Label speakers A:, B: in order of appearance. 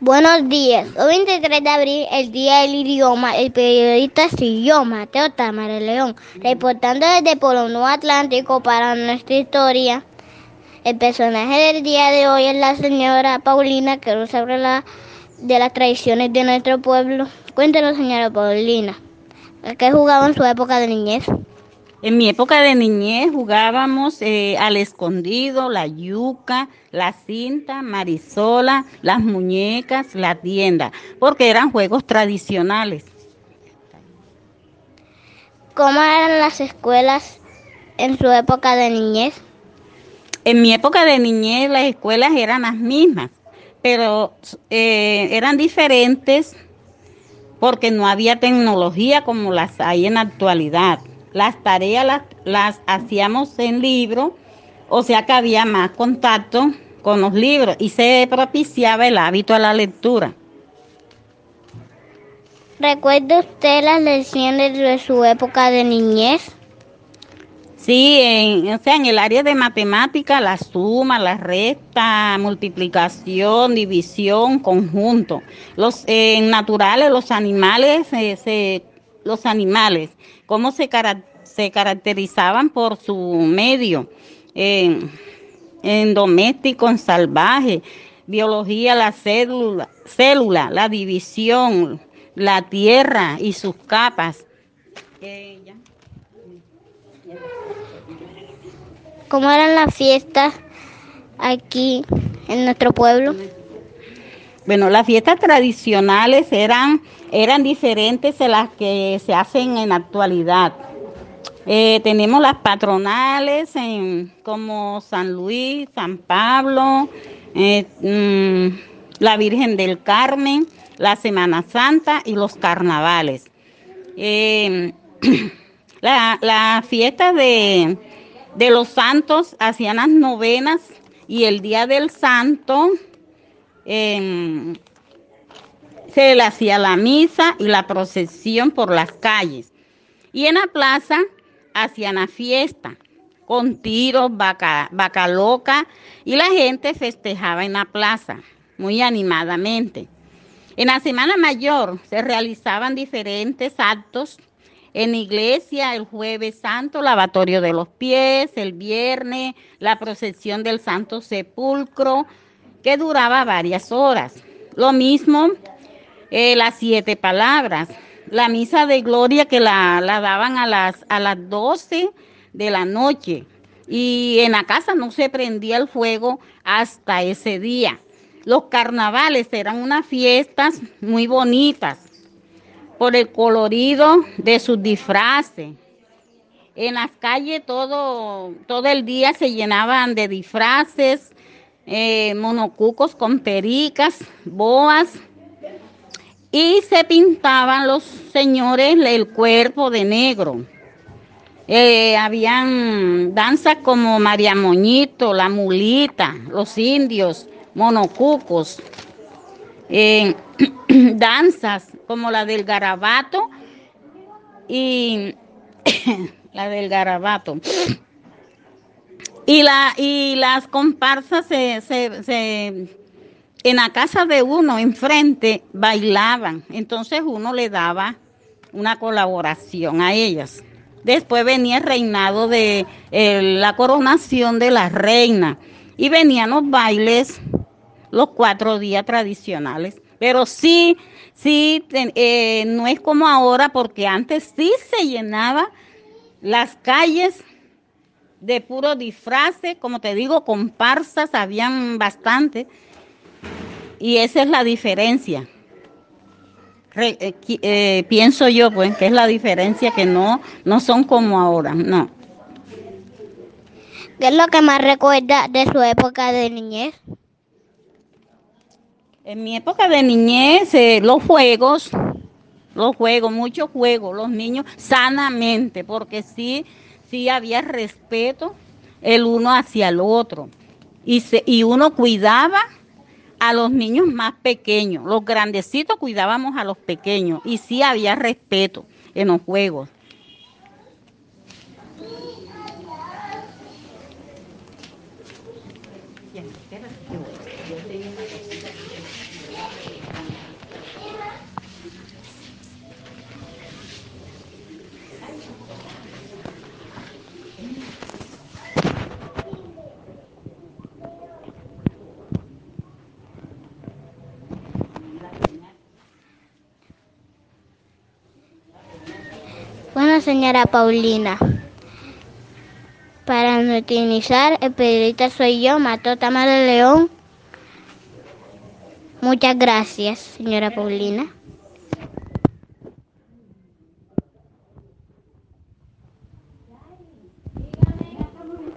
A: Buenos días. Hoy 23 de abril, el Día del Idioma, el periodista siguió Mateo Tamara León, reportando desde Polo Nuevo Atlántico para nuestra historia. El personaje del día de hoy es la señora Paulina, que nos habla de las tradiciones de nuestro pueblo. Cuéntenos, señora Paulina, ¿qué jugaba en su época de niñez?
B: En mi época de niñez jugábamos eh, al escondido, la yuca, la cinta, marisola, las muñecas, la tienda, porque eran juegos tradicionales.
A: ¿Cómo eran las escuelas en su época de niñez?
B: En mi época de niñez las escuelas eran las mismas, pero eh, eran diferentes porque no había tecnología como las hay en la actualidad. Las tareas las, las hacíamos en libro, o sea que había más contacto con los libros y se propiciaba el hábito a la lectura.
A: ¿Recuerda usted las lecciones de su época de niñez?
B: Sí, en, o sea, en el área de matemática, la suma, la resta, multiplicación, división, conjunto. Los eh, naturales, los animales, eh, se, los animales cómo se, se caracterizaban por su medio, en doméstico, en salvaje, biología, la célula, célula, la división, la tierra y sus capas.
A: ¿Cómo eran las fiestas aquí en nuestro pueblo?
B: Bueno, las fiestas tradicionales eran, eran diferentes de las que se hacen en la actualidad. Eh, tenemos las patronales como San Luis, San Pablo, eh, mm, la Virgen del Carmen, la Semana Santa y los carnavales. Eh, la, fiesta de, de los santos hacían las novenas y el día del santo se le hacía la misa y la procesión por las calles. Y en la plaza hacían la fiesta con tiros, vaca, vaca loca, y la gente festejaba en la plaza muy animadamente. En la Semana Mayor se realizaban diferentes actos en iglesia el jueves santo, lavatorio de los pies, el viernes, la procesión del Santo Sepulcro, que duraba varias horas. Lo mismo eh, las siete palabras, la misa de gloria que la, daban a las, a las 12 de la noche y en la casa no se prendía el fuego hasta ese día. Los carnavales eran unas fiestas muy bonitas por el colorido de sus disfraces. En las calles todo, todo el día se llenaban de disfraces, eh, monocucos con pericas, boas, y se pintaban los señores el cuerpo de negro. Eh, habían danzas como María Moñito, la mulita, los indios, monocucos, eh, danzas como la del garabato y la del garabato y, la, y las comparsas se, se, en la casa de uno, enfrente, bailaban. Entonces uno le daba una colaboración a ellas. Después venía el reinado de la coronación de la reina y venían los bailes los cuatro días tradicionales. Pero sí, sí, eh, no es como ahora porque antes sí se llenaba las calles de puro disfraces, como te digo, comparsas, habían bastante. Y esa es la diferencia. Eh, eh, pienso yo, pues, que es la diferencia, que no, no son como ahora, no.
A: ¿Qué es lo que más recuerda de su época de niñez?
B: En mi época de niñez, eh, los juegos, los juegos, muchos juegos, los niños sanamente, porque sí sí había respeto el uno hacia el otro. Y, y uno cuidaba a los niños más pequeños. Los grandecitos cuidábamos a los pequeños. Y sí había respeto en los juegos.
A: Bueno, señora Paulina, para nutinizar, el periodista soy yo, Mató Tamara León. Muchas gracias, señora Paulina.